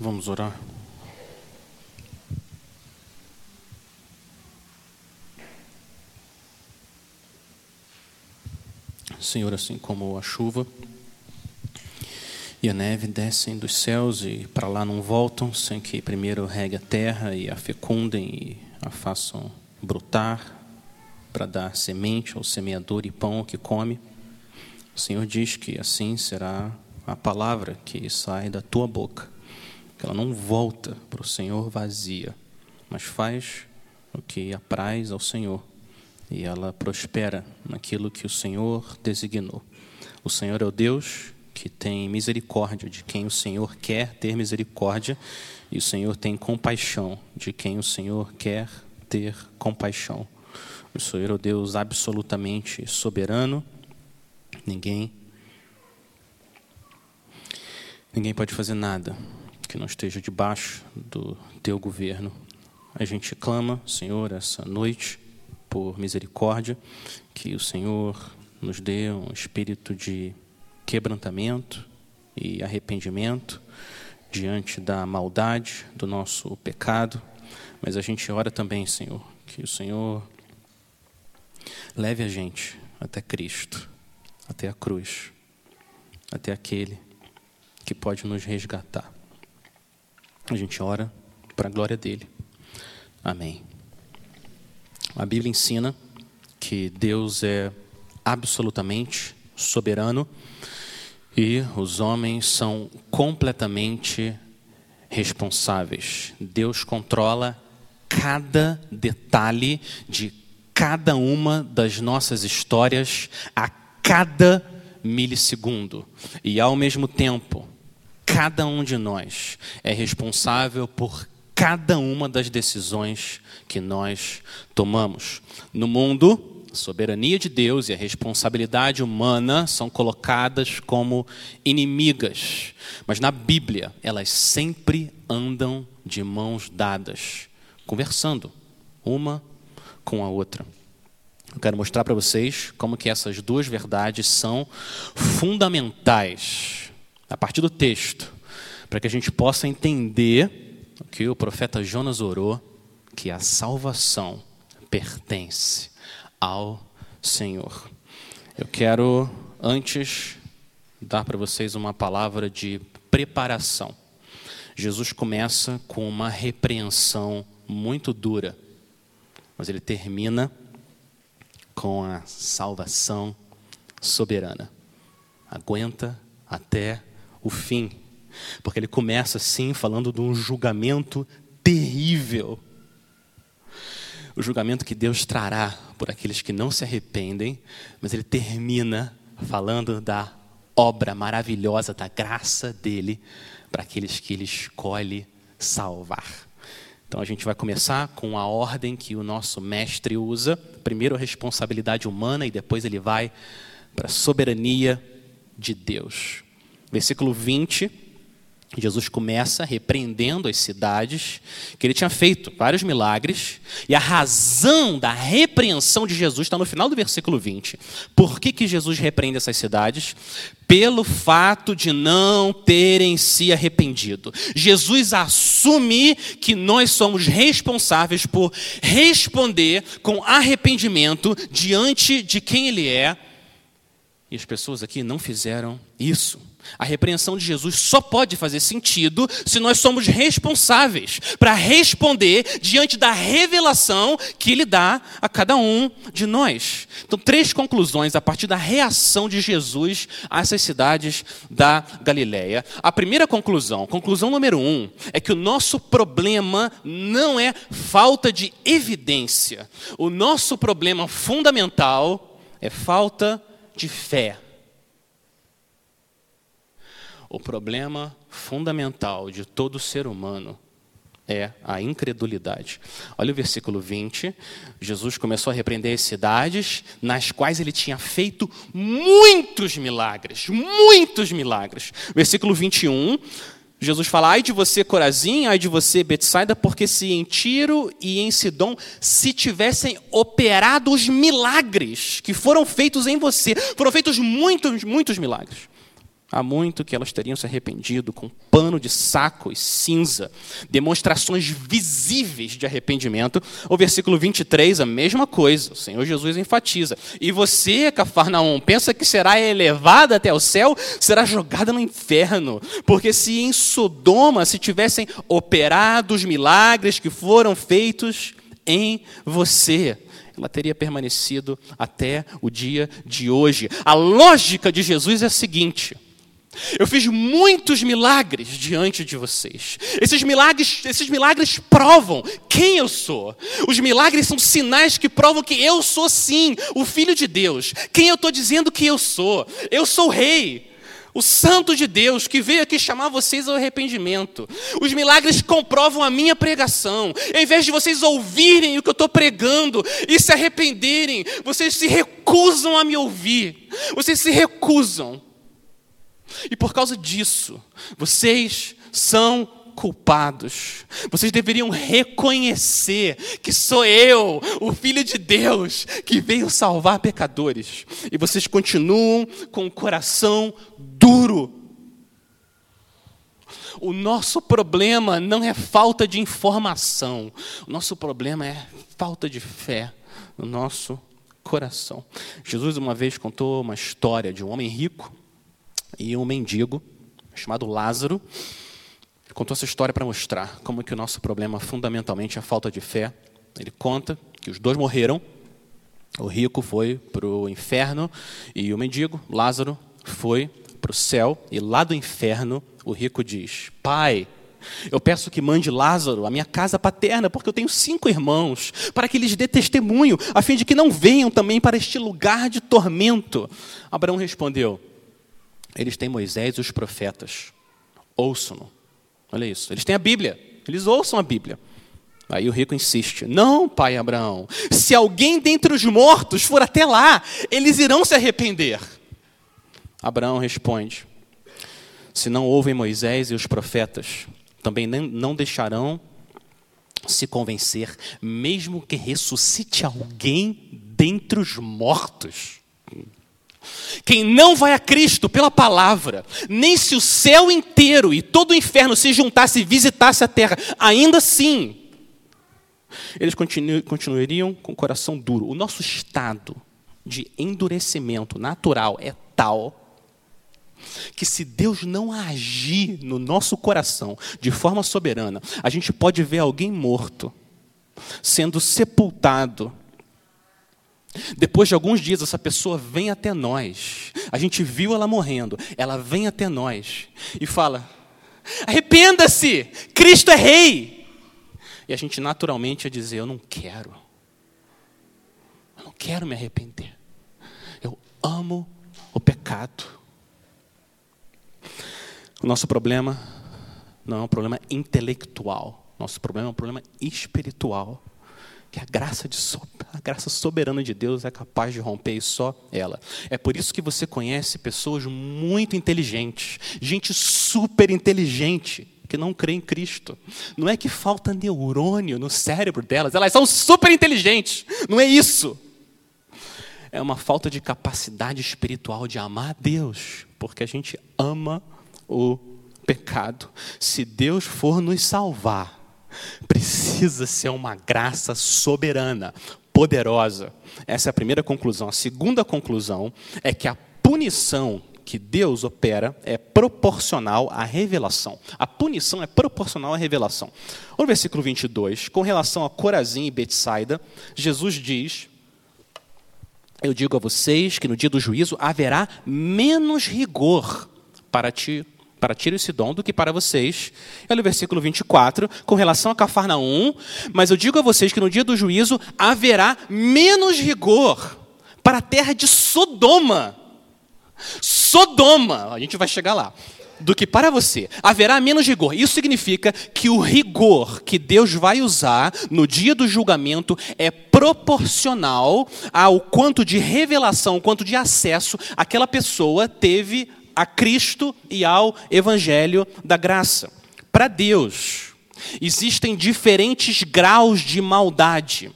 Vamos orar. Senhor, assim como a chuva e a neve descem dos céus e para lá não voltam sem que primeiro regue a terra e a fecundem e a façam brotar para dar semente ao semeador e pão ao que come. O Senhor diz que assim será a palavra que sai da tua boca, que ela não volta para o Senhor vazia, mas faz o que apraz ao Senhor e ela prospera naquilo que o Senhor designou. O Senhor é o Deus que tem misericórdia de quem o Senhor quer ter misericórdia, e o Senhor tem compaixão de quem o Senhor quer ter compaixão. O Senhor é o Deus absolutamente soberano. Ninguém ninguém pode fazer nada que não esteja debaixo do teu governo. A gente clama, Senhor, essa noite por misericórdia, que o Senhor nos dê um espírito de quebrantamento e arrependimento diante da maldade do nosso pecado, mas a gente ora também, Senhor, que o Senhor leve a gente até Cristo, até a cruz, até aquele que pode nos resgatar. A gente ora para a glória dele. Amém. A Bíblia ensina que Deus é absolutamente soberano e os homens são completamente responsáveis. Deus controla cada detalhe de cada uma das nossas histórias a cada milissegundo. E ao mesmo tempo, cada um de nós é responsável por cada uma das decisões que nós tomamos. No mundo, a soberania de Deus e a responsabilidade humana são colocadas como inimigas, mas na Bíblia elas sempre andam de mãos dadas, conversando uma com a outra. Eu quero mostrar para vocês como que essas duas verdades são fundamentais a partir do texto, para que a gente possa entender o que o profeta Jonas orou, que a salvação pertence ao Senhor. Eu quero, antes, dar para vocês uma palavra de preparação. Jesus começa com uma repreensão muito dura, mas ele termina com a salvação soberana. Aguenta até o fim, porque ele começa assim falando de um julgamento terrível o julgamento que Deus trará por aqueles que não se arrependem, mas ele termina falando da obra maravilhosa da graça dele para aqueles que ele escolhe salvar. Então a gente vai começar com a ordem que o nosso mestre usa. Primeiro a responsabilidade humana e depois ele vai para a soberania de Deus. Versículo 20 Jesus começa repreendendo as cidades, que ele tinha feito vários milagres, e a razão da repreensão de Jesus está no final do versículo 20. Por que, que Jesus repreende essas cidades? Pelo fato de não terem se arrependido. Jesus assume que nós somos responsáveis por responder com arrependimento diante de quem Ele é, e as pessoas aqui não fizeram isso. A repreensão de Jesus só pode fazer sentido se nós somos responsáveis para responder diante da revelação que ele dá a cada um de nós. Então, três conclusões a partir da reação de Jesus a essas cidades da Galileia. A primeira conclusão, conclusão número um, é que o nosso problema não é falta de evidência. O nosso problema fundamental é falta de fé. O problema fundamental de todo ser humano é a incredulidade. Olha o versículo 20. Jesus começou a repreender as cidades nas quais ele tinha feito muitos milagres, muitos milagres. Versículo 21. Jesus fala: Ai de você, Corazim, ai de você, Betsaida, porque se em Tiro e em Sidom se tivessem operado os milagres que foram feitos em você, foram feitos muitos, muitos milagres Há muito que elas teriam se arrependido com pano de saco e cinza, demonstrações visíveis de arrependimento. O versículo 23, a mesma coisa, o Senhor Jesus enfatiza. E você, Cafarnaum, pensa que será elevada até o céu, será jogada no inferno. Porque se em Sodoma se tivessem operado os milagres que foram feitos em você, ela teria permanecido até o dia de hoje. A lógica de Jesus é a seguinte eu fiz muitos milagres diante de vocês. Esses milagres, esses milagres provam quem eu sou. Os milagres são sinais que provam que eu sou sim o filho de Deus. Quem eu estou dizendo que eu sou? Eu sou o rei. O santo de Deus que veio aqui chamar vocês ao arrependimento. Os milagres comprovam a minha pregação. Em vez de vocês ouvirem o que eu estou pregando e se arrependerem, vocês se recusam a me ouvir. Vocês se recusam. E por causa disso, vocês são culpados. Vocês deveriam reconhecer que sou eu, o Filho de Deus, que veio salvar pecadores. E vocês continuam com o coração duro. O nosso problema não é falta de informação, o nosso problema é falta de fé no nosso coração. Jesus uma vez contou uma história de um homem rico e um mendigo chamado Lázaro. Contou essa história para mostrar como que o nosso problema fundamentalmente é a falta de fé. Ele conta que os dois morreram. O rico foi para o inferno e o mendigo, Lázaro, foi para o céu. E lá do inferno, o rico diz: Pai, eu peço que mande Lázaro à minha casa paterna, porque eu tenho cinco irmãos, para que lhes dê testemunho, a fim de que não venham também para este lugar de tormento. Abraão respondeu: eles têm Moisés e os profetas. Ouçam-no. Olha isso. Eles têm a Bíblia. Eles ouçam a Bíblia. Aí o rico insiste: Não, pai Abraão, se alguém dentre os mortos for até lá, eles irão se arrepender. Abraão responde: Se não ouvem Moisés e os profetas, também não deixarão se convencer, mesmo que ressuscite alguém dentre os mortos. Quem não vai a Cristo pela palavra, nem se o céu inteiro e todo o inferno se juntasse e visitasse a terra, ainda assim, eles continu continuariam com o coração duro. O nosso estado de endurecimento natural é tal que se Deus não agir no nosso coração de forma soberana, a gente pode ver alguém morto, sendo sepultado depois de alguns dias, essa pessoa vem até nós. A gente viu ela morrendo. Ela vem até nós e fala: Arrependa-se! Cristo é Rei! E a gente naturalmente ia dizer: Eu não quero. Eu não quero me arrepender. Eu amo o pecado. O nosso problema não é um problema intelectual. Nosso problema é um problema espiritual que a graça, de, a graça soberana de Deus é capaz de romper e só ela. É por isso que você conhece pessoas muito inteligentes, gente super inteligente, que não crê em Cristo. Não é que falta neurônio no cérebro delas, elas são super inteligentes, não é isso. É uma falta de capacidade espiritual de amar a Deus, porque a gente ama o pecado. Se Deus for nos salvar, precisa ser uma graça soberana, poderosa. Essa é a primeira conclusão. A segunda conclusão é que a punição que Deus opera é proporcional à revelação. A punição é proporcional à revelação. No versículo 22, com relação a Corazim e Betsaida, Jesus diz: Eu digo a vocês que no dia do juízo haverá menos rigor para ti para Tiro e Sidom do que para vocês. Olha o versículo 24, com relação a Cafarnaum, mas eu digo a vocês que no dia do juízo haverá menos rigor para a terra de Sodoma. Sodoma, a gente vai chegar lá. Do que para você. Haverá menos rigor. Isso significa que o rigor que Deus vai usar no dia do julgamento é proporcional ao quanto de revelação, quanto de acesso aquela pessoa teve a Cristo e ao Evangelho da graça. Para Deus, existem diferentes graus de maldade.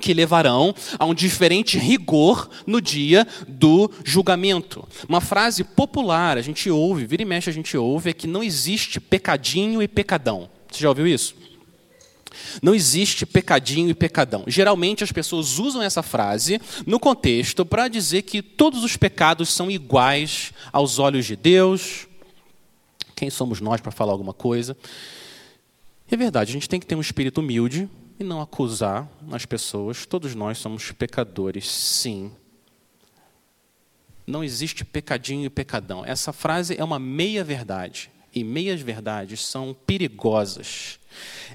que levarão a um diferente rigor no dia do julgamento. Uma frase popular, a gente ouve, vira e mexe a gente ouve, é que não existe pecadinho e pecadão. Você já ouviu isso? Não existe pecadinho e pecadão. Geralmente as pessoas usam essa frase no contexto para dizer que todos os pecados são iguais aos olhos de Deus. Quem somos nós para falar alguma coisa? É verdade, a gente tem que ter um espírito humilde e não acusar as pessoas. Todos nós somos pecadores, sim. Não existe pecadinho e pecadão. Essa frase é uma meia-verdade. E meias-verdades são perigosas.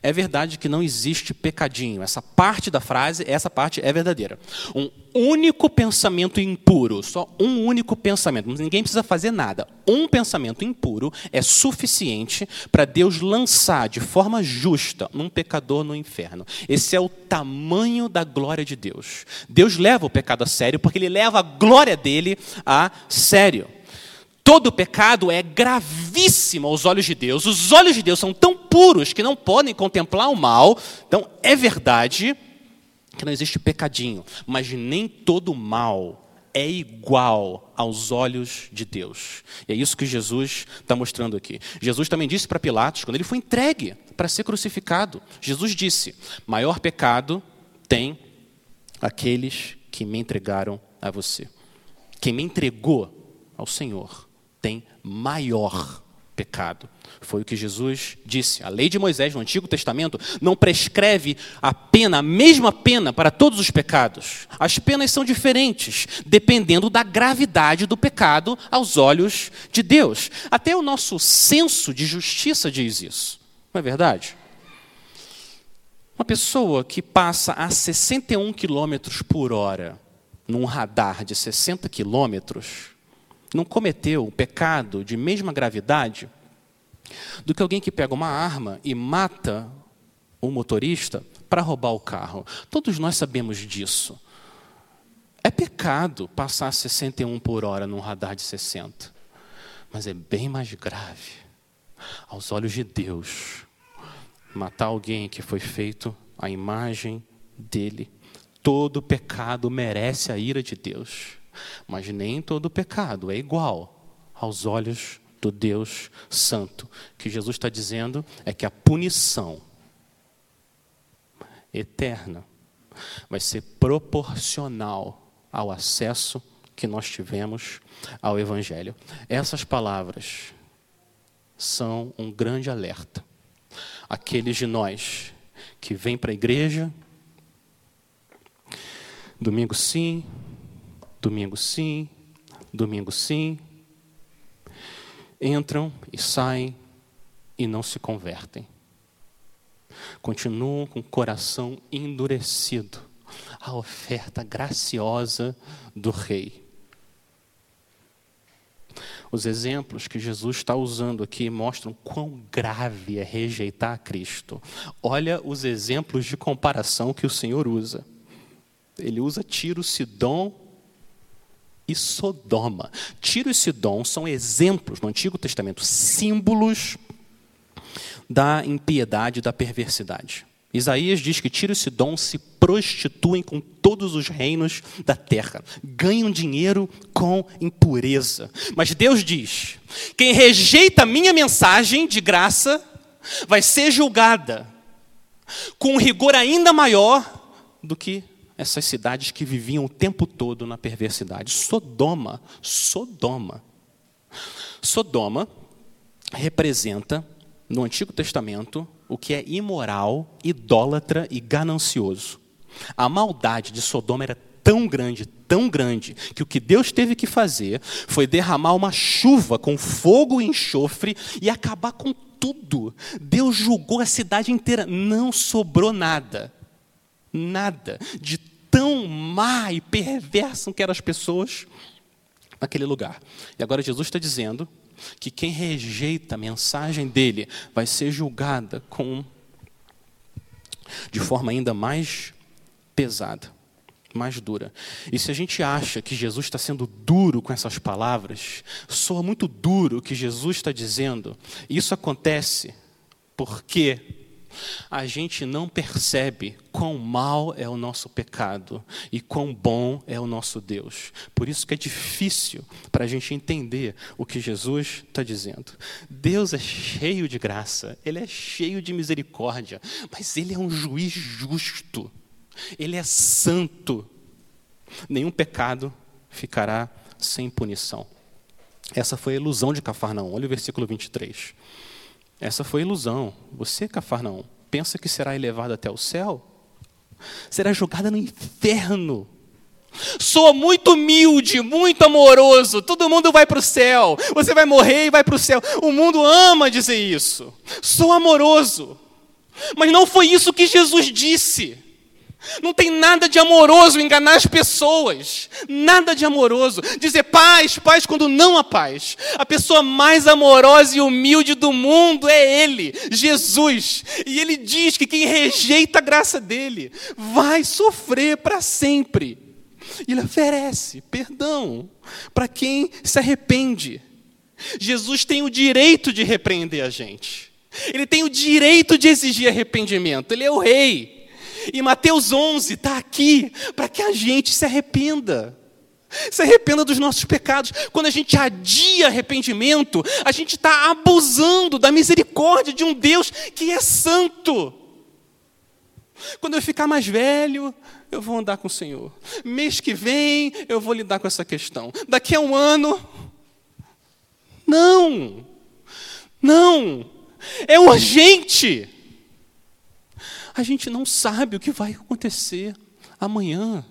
É verdade que não existe pecadinho. Essa parte da frase, essa parte é verdadeira. Um único pensamento impuro, só um único pensamento, ninguém precisa fazer nada. Um pensamento impuro é suficiente para Deus lançar de forma justa um pecador no inferno. Esse é o tamanho da glória de Deus. Deus leva o pecado a sério porque ele leva a glória dele a sério. Todo pecado é gravíssimo aos olhos de Deus. Os olhos de Deus são tão puros que não podem contemplar o mal. Então, é verdade que não existe pecadinho, mas nem todo mal é igual aos olhos de Deus. E é isso que Jesus está mostrando aqui. Jesus também disse para Pilatos, quando ele foi entregue para ser crucificado, Jesus disse: maior pecado tem aqueles que me entregaram a você. Quem me entregou ao Senhor tem maior pecado. Foi o que Jesus disse. A lei de Moisés no Antigo Testamento não prescreve a pena, a mesma pena para todos os pecados. As penas são diferentes, dependendo da gravidade do pecado aos olhos de Deus. Até o nosso senso de justiça diz isso. Não é verdade? Uma pessoa que passa a 61 quilômetros por hora num radar de 60 quilômetros não cometeu o pecado de mesma gravidade do que alguém que pega uma arma e mata o motorista para roubar o carro. Todos nós sabemos disso. É pecado passar 61 por hora num radar de 60, mas é bem mais grave, aos olhos de Deus, matar alguém que foi feito à imagem dele. Todo pecado merece a ira de Deus. Mas nem todo pecado é igual aos olhos do Deus Santo. O que Jesus está dizendo é que a punição eterna vai ser proporcional ao acesso que nós tivemos ao Evangelho. Essas palavras são um grande alerta. Aqueles de nós que vêm para a igreja, domingo sim, Domingo sim, domingo sim. Entram e saem e não se convertem. Continuam com o coração endurecido à oferta graciosa do Rei. Os exemplos que Jesus está usando aqui mostram quão grave é rejeitar Cristo. Olha os exemplos de comparação que o Senhor usa. Ele usa Tiro, Sidom e Sodoma. Tiro e Sidom são exemplos no Antigo Testamento, símbolos da impiedade, da perversidade. Isaías diz que Tiro e Sidom se prostituem com todos os reinos da terra, ganham dinheiro com impureza. Mas Deus diz: quem rejeita a minha mensagem de graça vai ser julgada com um rigor ainda maior do que essas cidades que viviam o tempo todo na perversidade. Sodoma, Sodoma. Sodoma representa, no Antigo Testamento, o que é imoral, idólatra e ganancioso. A maldade de Sodoma era tão grande, tão grande, que o que Deus teve que fazer foi derramar uma chuva com fogo e enxofre e acabar com tudo. Deus julgou a cidade inteira, não sobrou nada. Nada de tão má e perversa que eram as pessoas naquele lugar. E agora Jesus está dizendo que quem rejeita a mensagem dele vai ser julgada com de forma ainda mais pesada, mais dura. E se a gente acha que Jesus está sendo duro com essas palavras, soa muito duro o que Jesus está dizendo. Isso acontece porque a gente não percebe quão mal é o nosso pecado e quão bom é o nosso Deus. Por isso que é difícil para a gente entender o que Jesus está dizendo. Deus é cheio de graça, Ele é cheio de misericórdia, mas Ele é um juiz justo, Ele é santo. Nenhum pecado ficará sem punição. Essa foi a ilusão de Cafarnaum. Olha o versículo 23. Essa foi ilusão. Você, Cafarnaum, pensa que será elevado até o céu? Será jogada no inferno. Sou muito humilde, muito amoroso. Todo mundo vai para o céu. Você vai morrer e vai para o céu. O mundo ama dizer isso. Sou amoroso. Mas não foi isso que Jesus disse. Não tem nada de amoroso enganar as pessoas. Nada de amoroso. Dizer paz, paz quando não há paz. A pessoa mais amorosa e humilde do mundo é Ele, Jesus. E Ele diz que quem rejeita a graça dele vai sofrer para sempre. Ele oferece perdão para quem se arrepende. Jesus tem o direito de repreender a gente. Ele tem o direito de exigir arrependimento. Ele é o rei. E Mateus 11 está aqui para que a gente se arrependa. Se arrependa dos nossos pecados. Quando a gente adia arrependimento, a gente está abusando da misericórdia de um Deus que é santo. Quando eu ficar mais velho, eu vou andar com o Senhor. Mês que vem, eu vou lidar com essa questão. Daqui a um ano. Não! Não! É urgente! A gente não sabe o que vai acontecer amanhã.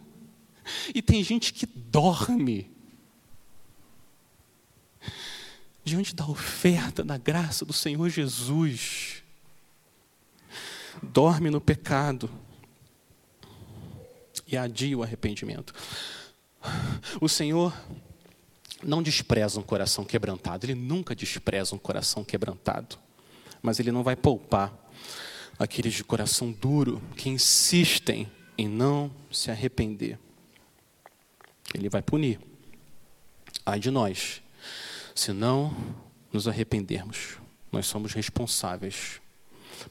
E tem gente que dorme diante da oferta da graça do Senhor Jesus. Dorme no pecado e adia o arrependimento. O Senhor não despreza um coração quebrantado, Ele nunca despreza um coração quebrantado, mas Ele não vai poupar aqueles de coração duro que insistem em não se arrepender. Ele vai punir. Ai de nós, se não nos arrependermos. Nós somos responsáveis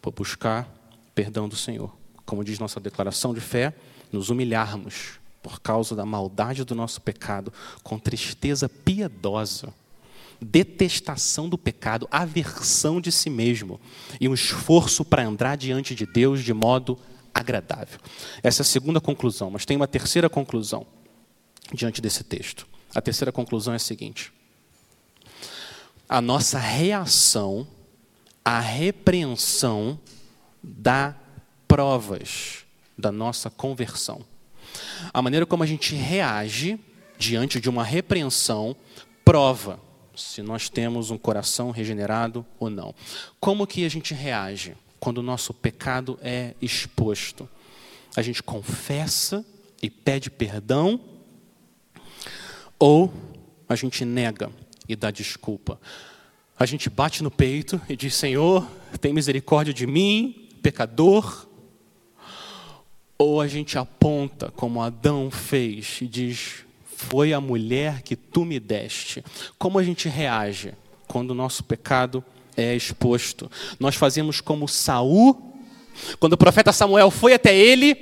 por buscar perdão do Senhor. Como diz nossa declaração de fé, nos humilharmos por causa da maldade do nosso pecado, com tristeza piedosa detestação do pecado, aversão de si mesmo e um esforço para andar diante de Deus de modo agradável. Essa é a segunda conclusão, mas tem uma terceira conclusão diante desse texto. A terceira conclusão é a seguinte: a nossa reação à repreensão dá provas da nossa conversão. A maneira como a gente reage diante de uma repreensão prova se nós temos um coração regenerado ou não. Como que a gente reage quando o nosso pecado é exposto? A gente confessa e pede perdão ou a gente nega e dá desculpa? A gente bate no peito e diz: Senhor, tem misericórdia de mim, pecador. Ou a gente aponta, como Adão fez, e diz: foi a mulher que tu me deste. Como a gente reage quando o nosso pecado é exposto? Nós fazemos como Saul, quando o profeta Samuel foi até ele,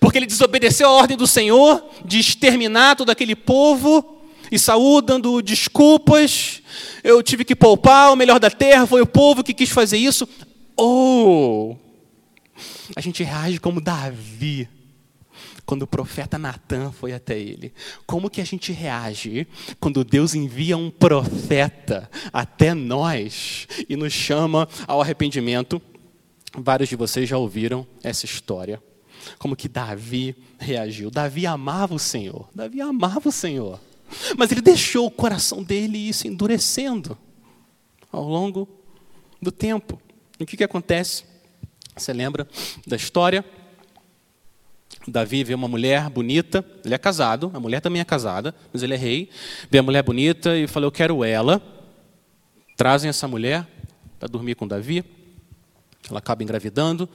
porque ele desobedeceu a ordem do Senhor de exterminar todo aquele povo, e Saul dando desculpas, eu tive que poupar o melhor da terra, foi o povo que quis fazer isso. Ou oh, a gente reage como Davi quando o profeta Natan foi até ele. Como que a gente reage quando Deus envia um profeta até nós e nos chama ao arrependimento? Vários de vocês já ouviram essa história. Como que Davi reagiu? Davi amava o Senhor. Davi amava o Senhor. Mas ele deixou o coração dele ir se endurecendo ao longo do tempo. E o que, que acontece? Você lembra da história? Davi vê uma mulher bonita, ele é casado, a mulher também é casada, mas ele é rei. Vê a mulher bonita e fala: Eu quero ela. Trazem essa mulher para dormir com Davi. Ela acaba engravidando.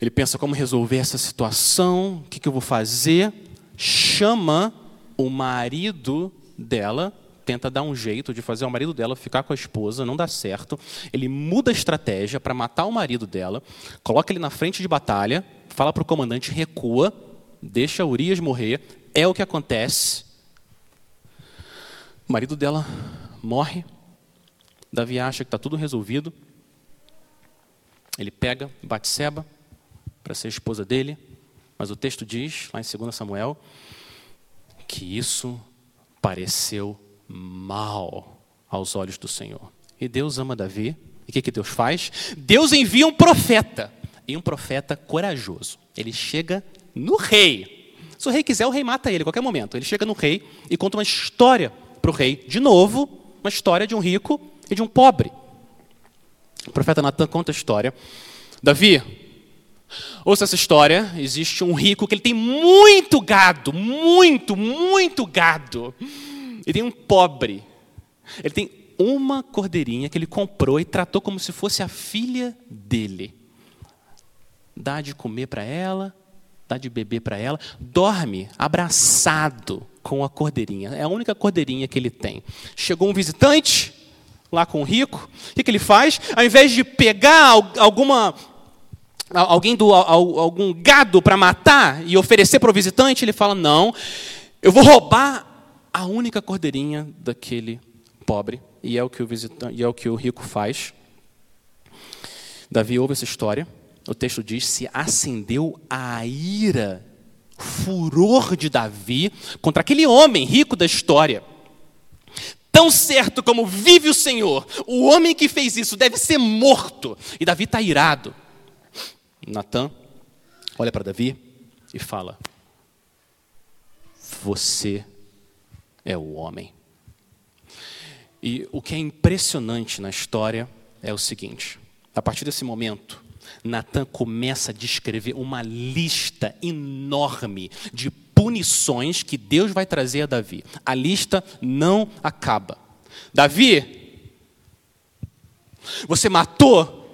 Ele pensa como resolver essa situação, o que, que eu vou fazer. Chama o marido dela tenta dar um jeito de fazer o marido dela ficar com a esposa, não dá certo. Ele muda a estratégia para matar o marido dela, coloca ele na frente de batalha, fala para o comandante, recua, deixa Urias morrer. É o que acontece. O marido dela morre. Davi acha que está tudo resolvido. Ele pega Batseba para ser esposa dele, mas o texto diz, lá em 2 Samuel, que isso pareceu mal aos olhos do Senhor. E Deus ama Davi. E o que, que Deus faz? Deus envia um profeta. E um profeta corajoso. Ele chega no rei. Se o rei quiser, o rei mata ele a qualquer momento. Ele chega no rei e conta uma história para o rei. De novo, uma história de um rico e de um pobre. O profeta Natan conta a história. Davi, ouça essa história. Existe um rico que ele tem muito gado, muito, muito gado. E tem um pobre. Ele tem uma cordeirinha que ele comprou e tratou como se fosse a filha dele. Dá de comer para ela, dá de beber para ela, dorme abraçado com a cordeirinha. É a única cordeirinha que ele tem. Chegou um visitante lá com o rico, o que, ele faz? Ao invés de pegar alguma alguém do algum gado para matar e oferecer para o visitante, ele fala: "Não, eu vou roubar a única cordeirinha daquele pobre, e é o que o visitante, e é o que o rico faz. Davi ouve essa história. O texto diz: se acendeu a ira, furor de Davi contra aquele homem rico da história. Tão certo como vive o Senhor, o homem que fez isso deve ser morto. E Davi está irado. Natan olha para Davi e fala: Você é o homem. E o que é impressionante na história é o seguinte: a partir desse momento, Natan começa a descrever uma lista enorme de punições que Deus vai trazer a Davi. A lista não acaba. Davi, você matou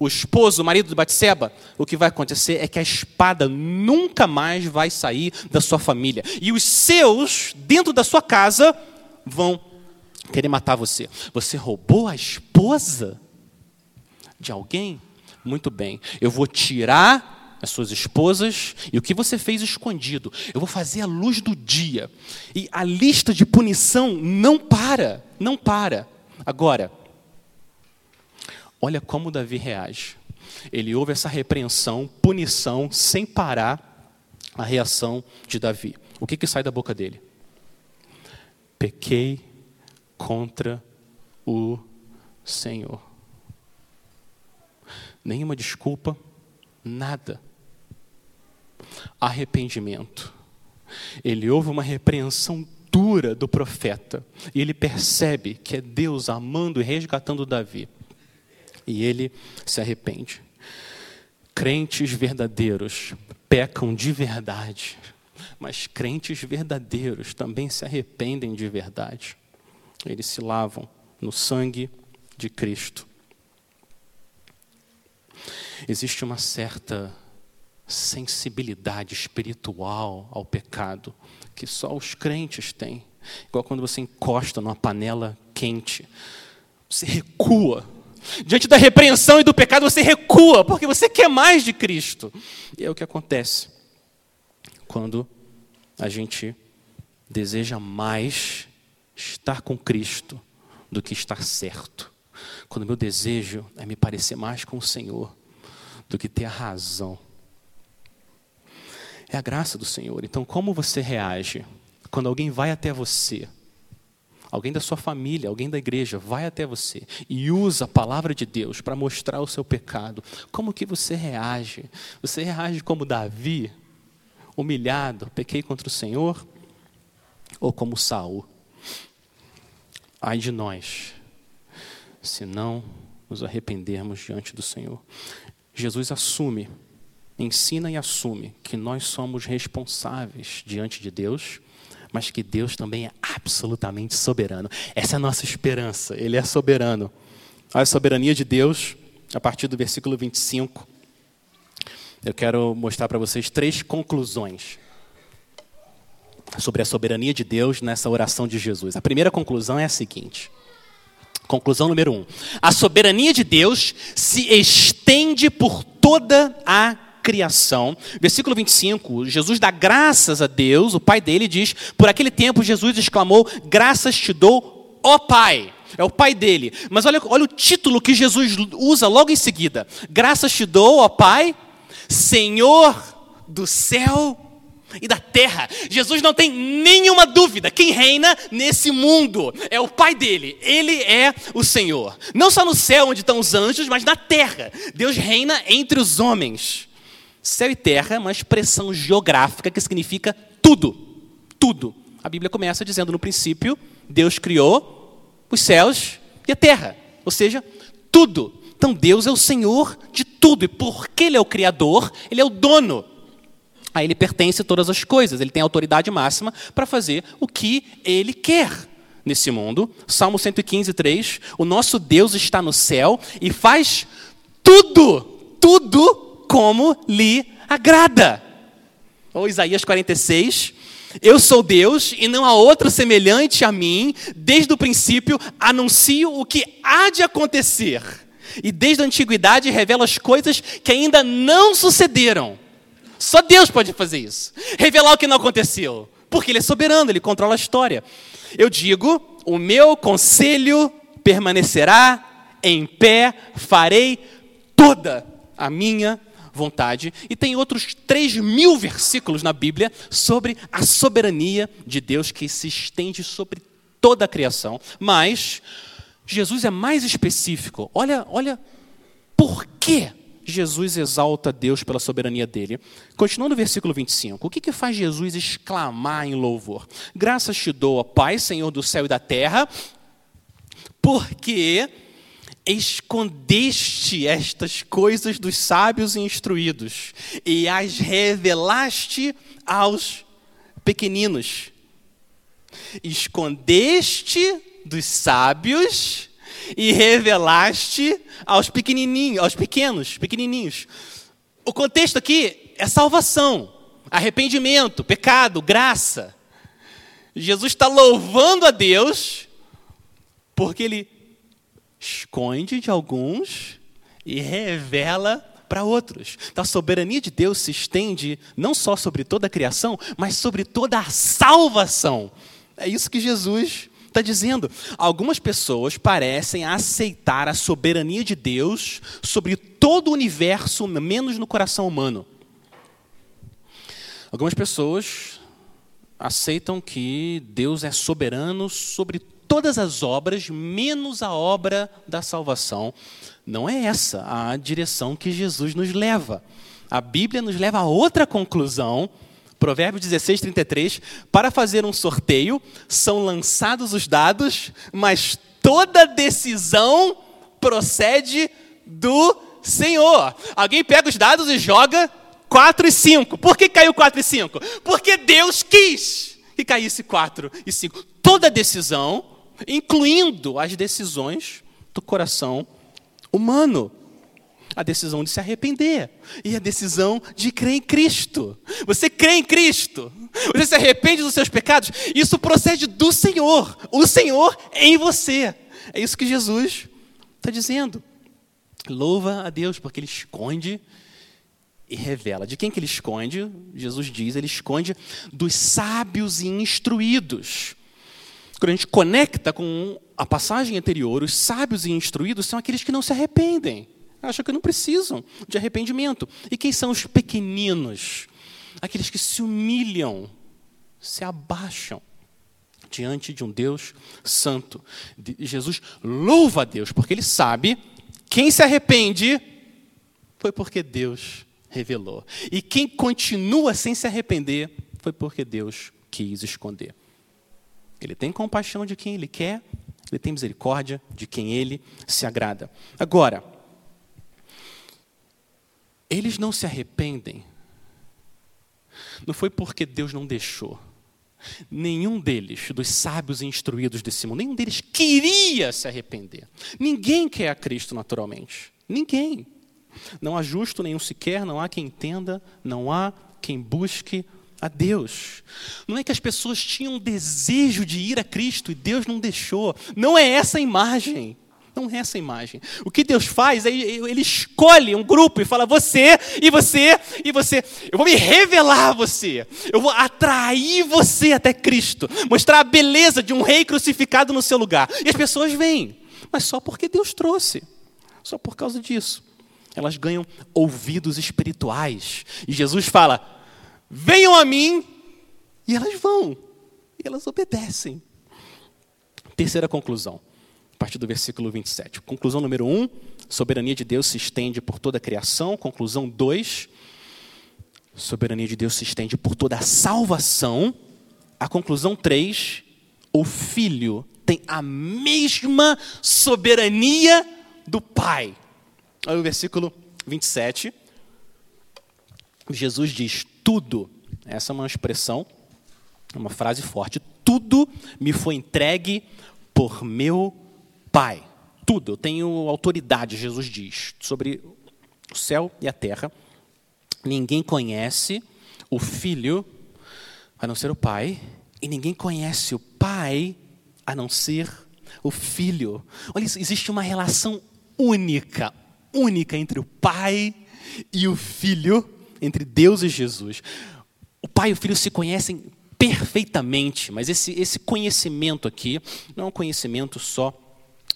o esposo, o marido de Batseba, o que vai acontecer é que a espada nunca mais vai sair da sua família. E os seus, dentro da sua casa, vão querer matar você. Você roubou a esposa de alguém? Muito bem, eu vou tirar as suas esposas e o que você fez escondido. Eu vou fazer a luz do dia. E a lista de punição não para, não para. Agora, Olha como Davi reage. Ele ouve essa repreensão, punição, sem parar a reação de Davi. O que, que sai da boca dele? Pequei contra o Senhor. Nenhuma desculpa, nada. Arrependimento. Ele ouve uma repreensão dura do profeta e ele percebe que é Deus amando e resgatando Davi e ele se arrepende. Crentes verdadeiros pecam de verdade, mas crentes verdadeiros também se arrependem de verdade. Eles se lavam no sangue de Cristo. Existe uma certa sensibilidade espiritual ao pecado que só os crentes têm. Igual quando você encosta numa panela quente, você recua Diante da repreensão e do pecado, você recua, porque você quer mais de Cristo. E é o que acontece quando a gente deseja mais estar com Cristo do que estar certo. Quando meu desejo é me parecer mais com o Senhor do que ter a razão. É a graça do Senhor. Então, como você reage quando alguém vai até você? Alguém da sua família, alguém da igreja vai até você e usa a palavra de Deus para mostrar o seu pecado, como que você reage? Você reage como Davi, humilhado, pequei contra o Senhor, ou como Saul? Ai de nós, se não nos arrependermos diante do Senhor. Jesus assume, ensina e assume que nós somos responsáveis diante de Deus mas que Deus também é absolutamente soberano. Essa é a nossa esperança, Ele é soberano. A soberania de Deus, a partir do versículo 25, eu quero mostrar para vocês três conclusões. sobre a soberania de Deus nessa oração de Jesus. A primeira conclusão é a seguinte. Conclusão número um: a soberania de Deus se estende por toda a criação. Versículo 25, Jesus dá graças a Deus, o Pai dele diz: Por aquele tempo Jesus exclamou: Graças te dou, ó Pai. É o Pai dele. Mas olha, olha o título que Jesus usa logo em seguida: Graças te dou, ó Pai, Senhor do céu e da terra. Jesus não tem nenhuma dúvida. Quem reina nesse mundo é o Pai dele. Ele é o Senhor. Não só no céu onde estão os anjos, mas na terra. Deus reina entre os homens. Céu e terra é uma expressão geográfica que significa tudo. Tudo. A Bíblia começa dizendo: no princípio, Deus criou os céus e a terra. Ou seja, tudo. Então Deus é o Senhor de tudo. E porque Ele é o Criador, Ele é o dono. A Ele pertence todas as coisas. Ele tem autoridade máxima para fazer o que Ele quer nesse mundo. Salmo 115, 3. O nosso Deus está no céu e faz tudo, tudo como lhe agrada. Ou Isaías 46, eu sou Deus e não há outro semelhante a mim, desde o princípio anuncio o que há de acontecer. E desde a antiguidade revelo as coisas que ainda não sucederam. Só Deus pode fazer isso. Revelar o que não aconteceu. Porque Ele é soberano, Ele controla a história. Eu digo: o meu conselho permanecerá em pé, farei toda a minha vontade. E tem outros 3 mil versículos na Bíblia sobre a soberania de Deus que se estende sobre toda a criação. Mas Jesus é mais específico. Olha, olha por que Jesus exalta Deus pela soberania dele. Continuando no versículo 25, o que, que faz Jesus exclamar em louvor? Graças te dou, Pai, Senhor do céu e da terra, porque escondeste estas coisas dos sábios e instruídos e as revelaste aos pequeninos. Escondeste dos sábios e revelaste aos pequenininhos, aos pequenos, pequenininhos. O contexto aqui é salvação, arrependimento, pecado, graça. Jesus está louvando a Deus porque ele esconde de alguns e revela para outros. Então a soberania de Deus se estende não só sobre toda a criação, mas sobre toda a salvação. É isso que Jesus está dizendo. Algumas pessoas parecem aceitar a soberania de Deus sobre todo o universo, menos no coração humano. Algumas pessoas aceitam que Deus é soberano sobre todas as obras, menos a obra da salvação. Não é essa a direção que Jesus nos leva. A Bíblia nos leva a outra conclusão. Provérbios 16, 33. Para fazer um sorteio, são lançados os dados, mas toda decisão procede do Senhor. Alguém pega os dados e joga 4 e 5. Por que caiu 4 e 5? Porque Deus quis que caísse 4 e 5. Toda decisão incluindo as decisões do coração humano. A decisão de se arrepender e a decisão de crer em Cristo. Você crê em Cristo, você se arrepende dos seus pecados, isso procede do Senhor, o Senhor em você. É isso que Jesus está dizendo. Louva a Deus, porque Ele esconde e revela. De quem que Ele esconde? Jesus diz, Ele esconde dos sábios e instruídos. Quando a gente conecta com a passagem anterior, os sábios e instruídos são aqueles que não se arrependem, acham que não precisam de arrependimento. E quem são os pequeninos? Aqueles que se humilham, se abaixam diante de um Deus santo. Jesus louva a Deus, porque ele sabe quem se arrepende foi porque Deus revelou. E quem continua sem se arrepender foi porque Deus quis esconder. Ele tem compaixão de quem ele quer, ele tem misericórdia de quem ele se agrada. Agora, eles não se arrependem, não foi porque Deus não deixou. Nenhum deles, dos sábios e instruídos desse mundo, nenhum deles queria se arrepender. Ninguém quer a Cristo naturalmente. Ninguém. Não há justo nenhum sequer, não há quem entenda, não há quem busque a Deus. Não é que as pessoas tinham desejo de ir a Cristo e Deus não deixou. Não é essa a imagem. Não é essa a imagem. O que Deus faz é ele escolhe um grupo e fala: você, e você, e você. Eu vou me revelar a você. Eu vou atrair você até Cristo. Mostrar a beleza de um rei crucificado no seu lugar. E as pessoas vêm. Mas só porque Deus trouxe. Só por causa disso. Elas ganham ouvidos espirituais. E Jesus fala: venham a mim. E elas vão. E elas obedecem. Terceira conclusão partir do versículo 27. Conclusão número 1, soberania de Deus se estende por toda a criação. Conclusão 2, soberania de Deus se estende por toda a salvação. A conclusão 3, o Filho tem a mesma soberania do Pai. Olha o versículo 27. Jesus diz: Tudo, essa é uma expressão, uma frase forte, tudo me foi entregue por meu Pai, tudo, eu tenho autoridade, Jesus diz, sobre o céu e a terra. Ninguém conhece o Filho a não ser o Pai, e ninguém conhece o Pai a não ser o Filho. Olha, existe uma relação única, única entre o Pai e o Filho, entre Deus e Jesus. O Pai e o Filho se conhecem perfeitamente, mas esse, esse conhecimento aqui não é um conhecimento só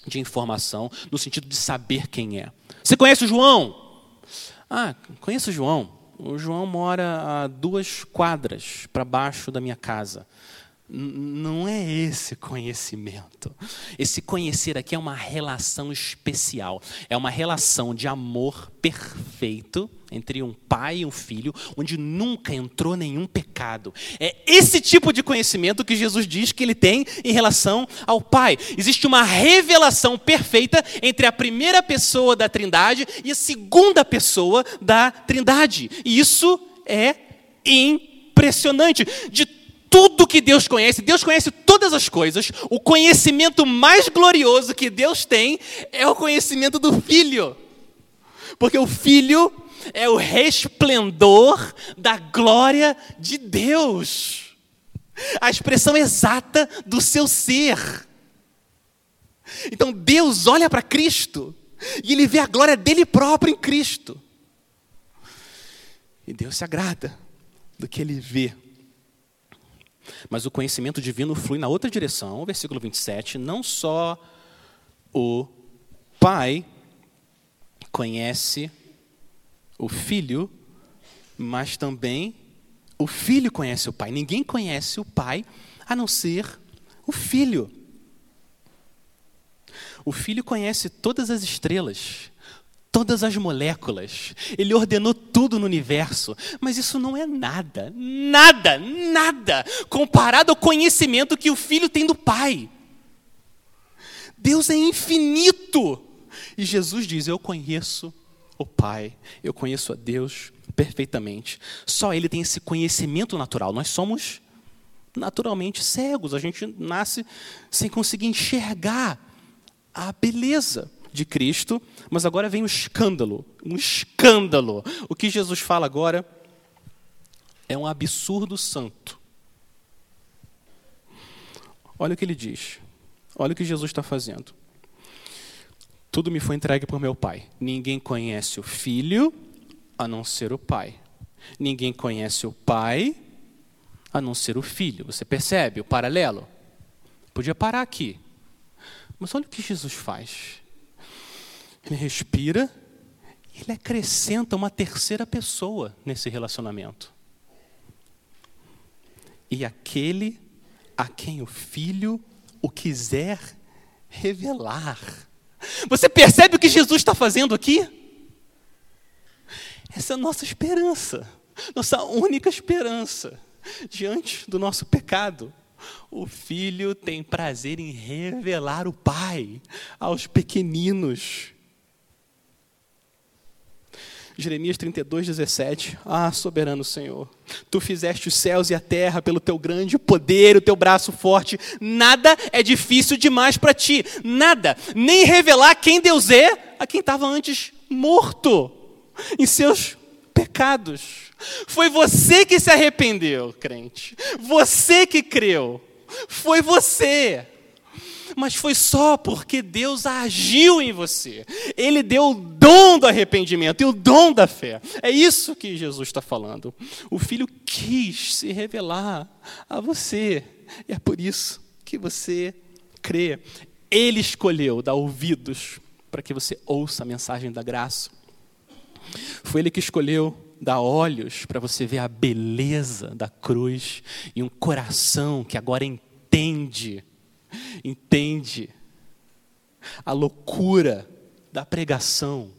de informação, no sentido de saber quem é. Você conhece o João? Ah, conheço o João. O João mora a duas quadras para baixo da minha casa. Não é esse conhecimento. Esse conhecer aqui é uma relação especial. É uma relação de amor perfeito entre um pai e um filho, onde nunca entrou nenhum pecado. É esse tipo de conhecimento que Jesus diz que ele tem em relação ao Pai. Existe uma revelação perfeita entre a primeira pessoa da Trindade e a segunda pessoa da Trindade. E isso é impressionante. De tudo que Deus conhece, Deus conhece todas as coisas. O conhecimento mais glorioso que Deus tem é o conhecimento do Filho. Porque o Filho é o resplendor da glória de Deus. A expressão exata do seu ser. Então Deus olha para Cristo e ele vê a glória dele próprio em Cristo. E Deus se agrada do que ele vê mas o conhecimento divino flui na outra direção, versículo 27, não só o pai conhece o filho, mas também o filho conhece o pai. Ninguém conhece o pai a não ser o filho. O filho conhece todas as estrelas, todas as moléculas, ele ordenou tudo no universo, mas isso não é nada, nada, nada, comparado ao conhecimento que o filho tem do Pai. Deus é infinito. E Jesus diz: Eu conheço o Pai, eu conheço a Deus perfeitamente. Só Ele tem esse conhecimento natural. Nós somos naturalmente cegos, a gente nasce sem conseguir enxergar a beleza de Cristo, mas agora vem o escândalo, um escândalo. O que Jesus fala agora é um absurdo santo. Olha o que ele diz. Olha o que Jesus está fazendo. Tudo me foi entregue por meu Pai. Ninguém conhece o Filho a não ser o Pai. Ninguém conhece o Pai a não ser o Filho. Você percebe o paralelo? Podia parar aqui. Mas olha o que Jesus faz. Ele respira ele acrescenta uma terceira pessoa nesse relacionamento. E aquele a quem o filho o quiser revelar. Você percebe o que Jesus está fazendo aqui? Essa é a nossa esperança, nossa única esperança diante do nosso pecado. O filho tem prazer em revelar o Pai aos pequeninos. Jeremias 32, 17. Ah, soberano Senhor, tu fizeste os céus e a terra pelo teu grande poder, o teu braço forte. Nada é difícil demais para ti. Nada. Nem revelar quem Deus é a quem estava antes morto em seus pecados. Foi você que se arrependeu, crente. Você que creu. Foi você. Mas foi só porque Deus agiu em você. Ele deu o dom do arrependimento e o dom da fé. É isso que Jesus está falando. O Filho quis se revelar a você. E é por isso que você crê. Ele escolheu dar ouvidos para que você ouça a mensagem da graça. Foi Ele que escolheu dar olhos para você ver a beleza da cruz e um coração que agora entende, entende a loucura da pregação.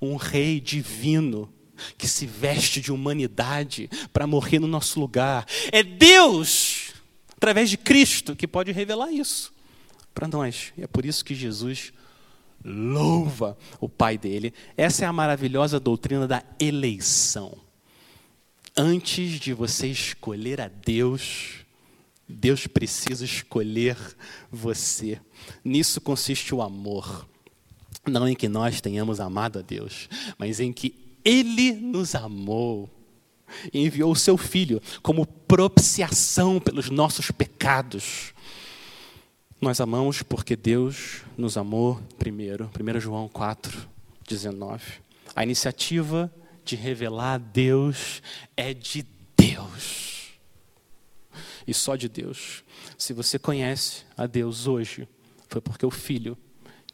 Um rei divino que se veste de humanidade para morrer no nosso lugar. É Deus, através de Cristo, que pode revelar isso para nós. E é por isso que Jesus louva o pai dele. Essa é a maravilhosa doutrina da eleição. Antes de você escolher a Deus, Deus precisa escolher você. Nisso consiste o amor. Não em que nós tenhamos amado a Deus, mas em que Ele nos amou e enviou o seu Filho como propiciação pelos nossos pecados nós amamos porque Deus nos amou primeiro. 1 João 4, 19. A iniciativa de revelar a Deus é de Deus. E só de Deus. Se você conhece a Deus hoje, foi porque o Filho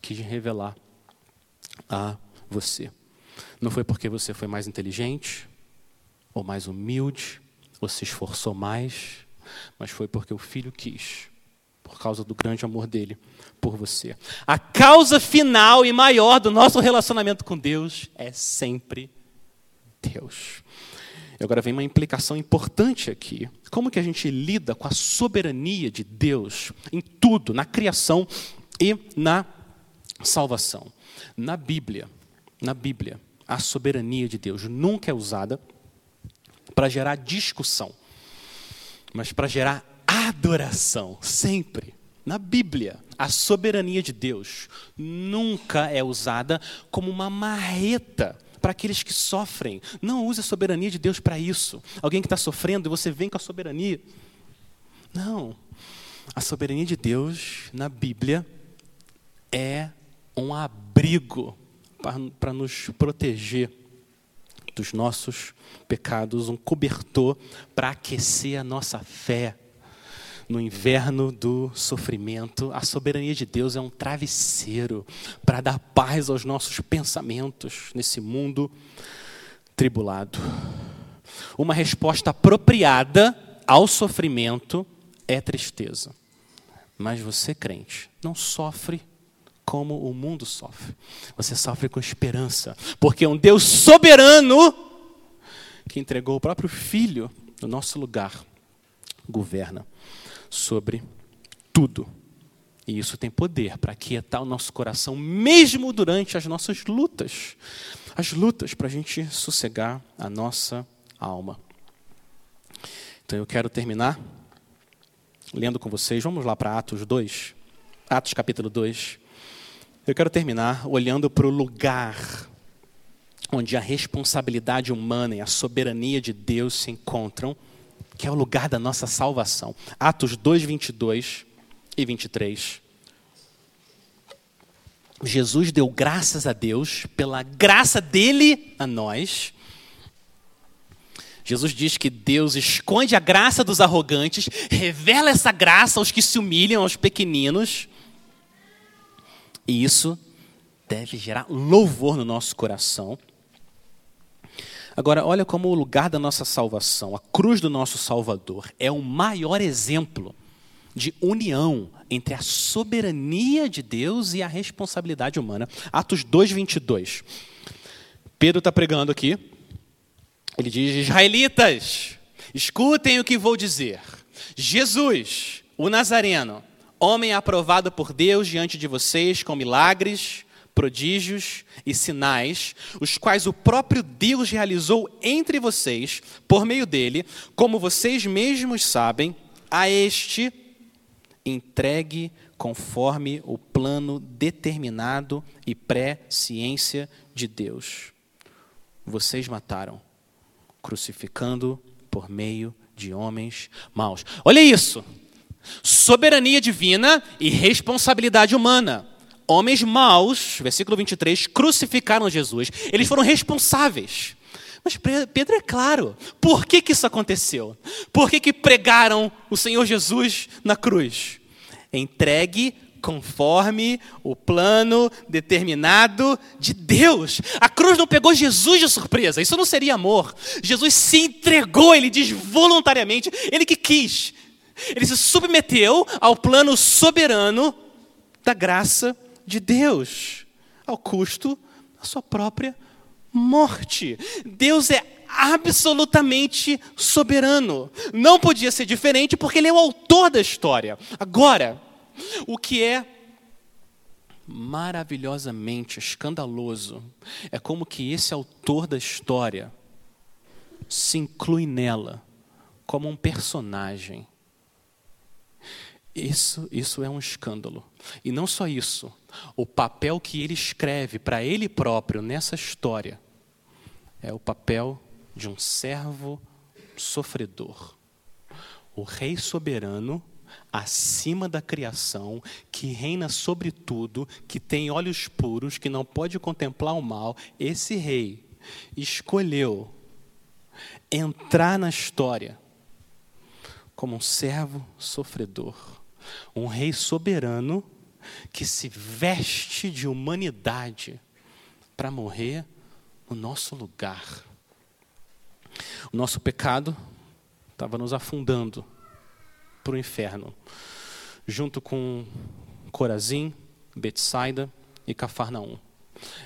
quis revelar a você. Não foi porque você foi mais inteligente, ou mais humilde, ou se esforçou mais, mas foi porque o Filho quis por causa do grande amor dele por você. A causa final e maior do nosso relacionamento com Deus é sempre Deus. E agora vem uma implicação importante aqui. Como que a gente lida com a soberania de Deus em tudo, na criação e na salvação? Na Bíblia, na Bíblia, a soberania de Deus nunca é usada para gerar discussão, mas para gerar adoração, sempre. Na Bíblia, a soberania de Deus nunca é usada como uma marreta para aqueles que sofrem. Não use a soberania de Deus para isso. Alguém que está sofrendo e você vem com a soberania. Não. A soberania de Deus na Bíblia é um abrigo para nos proteger dos nossos pecados, um cobertor para aquecer a nossa fé no inverno do sofrimento, a soberania de Deus é um travesseiro para dar paz aos nossos pensamentos nesse mundo tribulado. Uma resposta apropriada ao sofrimento é tristeza. Mas você, crente, não sofre como o mundo sofre. Você sofre com esperança, porque um Deus soberano que entregou o próprio filho no nosso lugar governa sobre tudo. E isso tem poder para aquietar o nosso coração, mesmo durante as nossas lutas. As lutas para a gente sossegar a nossa alma. Então eu quero terminar lendo com vocês. Vamos lá para Atos 2. Atos capítulo 2. Eu quero terminar olhando para o lugar onde a responsabilidade humana e a soberania de Deus se encontram que é o lugar da nossa salvação. Atos 2, 22 e 23. Jesus deu graças a Deus pela graça dele a nós. Jesus diz que Deus esconde a graça dos arrogantes, revela essa graça aos que se humilham, aos pequeninos. E isso deve gerar louvor no nosso coração. Agora, olha como o lugar da nossa salvação, a cruz do nosso Salvador, é o maior exemplo de união entre a soberania de Deus e a responsabilidade humana. Atos 2, 22. Pedro está pregando aqui. Ele diz: Israelitas, escutem o que vou dizer. Jesus, o Nazareno, homem aprovado por Deus diante de vocês com milagres, prodígios e sinais, os quais o próprio Deus realizou entre vocês, por meio dele, como vocês mesmos sabem, a este entregue conforme o plano determinado e pré-ciência de Deus. Vocês mataram crucificando por meio de homens maus. Olha isso! Soberania divina e responsabilidade humana. Homens maus, versículo 23, crucificaram Jesus. Eles foram responsáveis. Mas Pedro é claro. Por que, que isso aconteceu? Por que, que pregaram o Senhor Jesus na cruz? Entregue conforme o plano determinado de Deus. A cruz não pegou Jesus de surpresa, isso não seria amor. Jesus se entregou, ele diz voluntariamente, ele que quis. Ele se submeteu ao plano soberano da graça de Deus, ao custo da sua própria morte. Deus é absolutamente soberano. Não podia ser diferente porque ele é o autor da história. Agora, o que é maravilhosamente escandaloso é como que esse autor da história se inclui nela como um personagem. Isso, isso é um escândalo. E não só isso, o papel que ele escreve para ele próprio nessa história é o papel de um servo sofredor. O rei soberano acima da criação, que reina sobre tudo, que tem olhos puros, que não pode contemplar o mal, esse rei escolheu entrar na história como um servo sofredor, um rei soberano que se veste de humanidade para morrer no nosso lugar. O nosso pecado estava nos afundando para o inferno, junto com Corazim, Betsaida e Cafarnaum.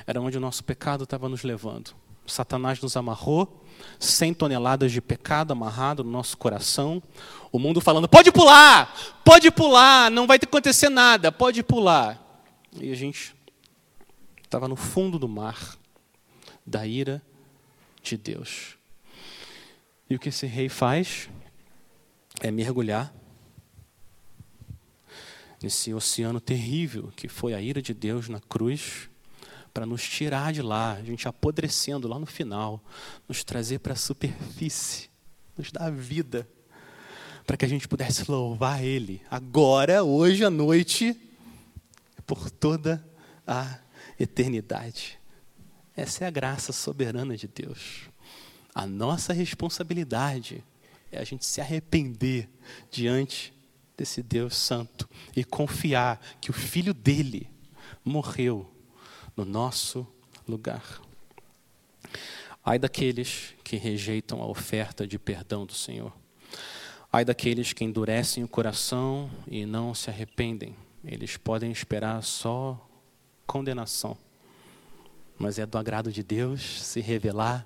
Era onde o nosso pecado estava nos levando. Satanás nos amarrou, 100 toneladas de pecado amarrado no nosso coração. O mundo falando: pode pular, pode pular, não vai acontecer nada, pode pular. E a gente estava no fundo do mar, da ira de Deus. E o que esse rei faz é mergulhar nesse oceano terrível que foi a ira de Deus na cruz, para nos tirar de lá, a gente apodrecendo lá no final, nos trazer para a superfície, nos dar vida, para que a gente pudesse louvar Ele, agora, hoje à noite, por toda a eternidade. Essa é a graça soberana de Deus. A nossa responsabilidade é a gente se arrepender diante desse Deus Santo e confiar que o Filho dele morreu no nosso lugar. Ai daqueles que rejeitam a oferta de perdão do Senhor. Ai daqueles que endurecem o coração e não se arrependem. Eles podem esperar só condenação. Mas é do agrado de Deus se revelar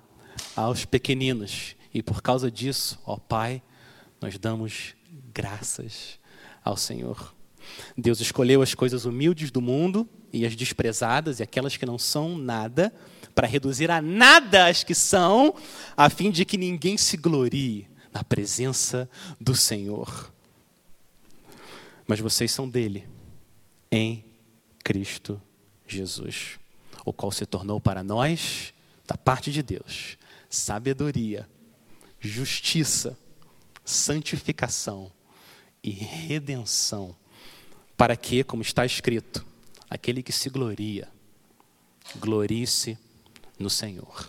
aos pequeninos. E por causa disso, ó Pai, nós damos graças ao Senhor. Deus escolheu as coisas humildes do mundo e as desprezadas e aquelas que não são nada, para reduzir a nada as que são, a fim de que ninguém se glorie na presença do Senhor. Mas vocês são dele, em Cristo Jesus, o qual se tornou para nós, da parte de Deus, sabedoria, justiça, santificação e redenção, para que, como está escrito, aquele que se gloria, glorie-se no Senhor.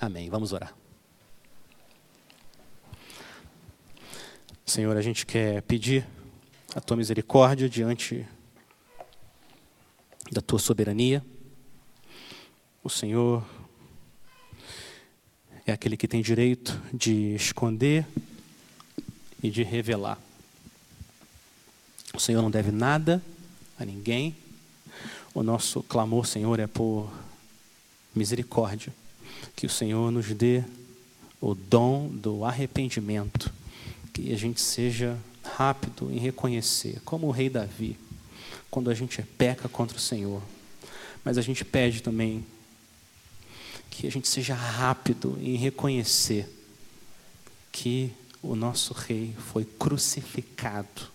Amém. Vamos orar. Senhor, a gente quer pedir a tua misericórdia diante da tua soberania. O Senhor é aquele que tem direito de esconder e de revelar. O Senhor não deve nada a ninguém. O nosso clamor, Senhor, é por misericórdia. Que o Senhor nos dê o dom do arrependimento. Que a gente seja rápido em reconhecer, como o rei Davi, quando a gente peca contra o Senhor. Mas a gente pede também que a gente seja rápido em reconhecer que o nosso rei foi crucificado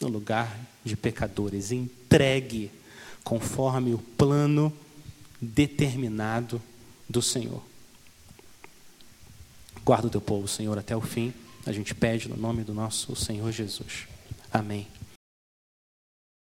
no lugar de pecadores, entregue conforme o plano determinado do Senhor. Guarda o teu povo, Senhor, até o fim. A gente pede no nome do nosso Senhor Jesus. Amém.